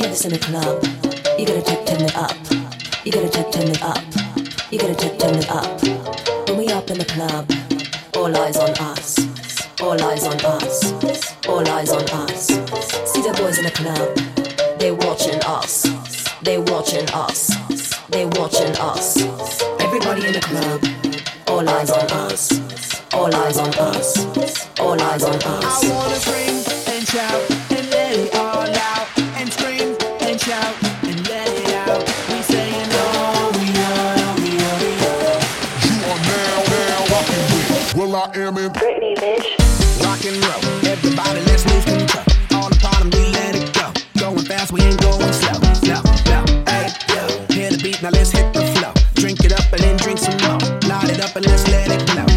this in the club. You gotta turn turn it up. You gotta turn turn it up. You gotta turn turn it up. When we up in the club, all eyes on us. All eyes on us. All eyes on us. See the boys in the club. They watching us. They watching us. They watching us. Everybody in the club. All eyes on us. All eyes on us. All eyes on us. I wanna scream Well, I am in Britney, bitch. Rock and roll. Everybody, let's move lose control. All the bottom, we let it go. Going fast, we ain't going slow. No, no, hey, yo. Hear the beat, now let's hit the flow. Drink it up and then drink some more. Light it up and let's let it blow.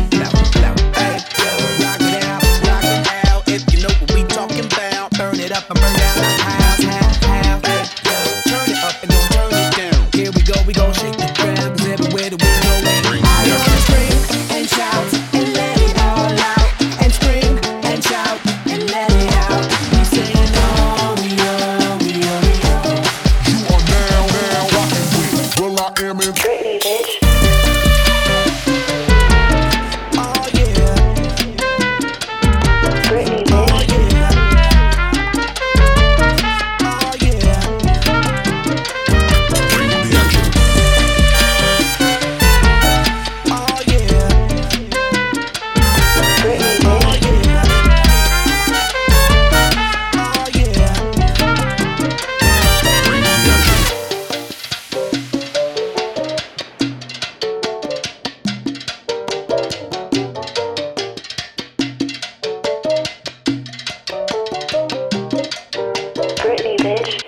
bitch.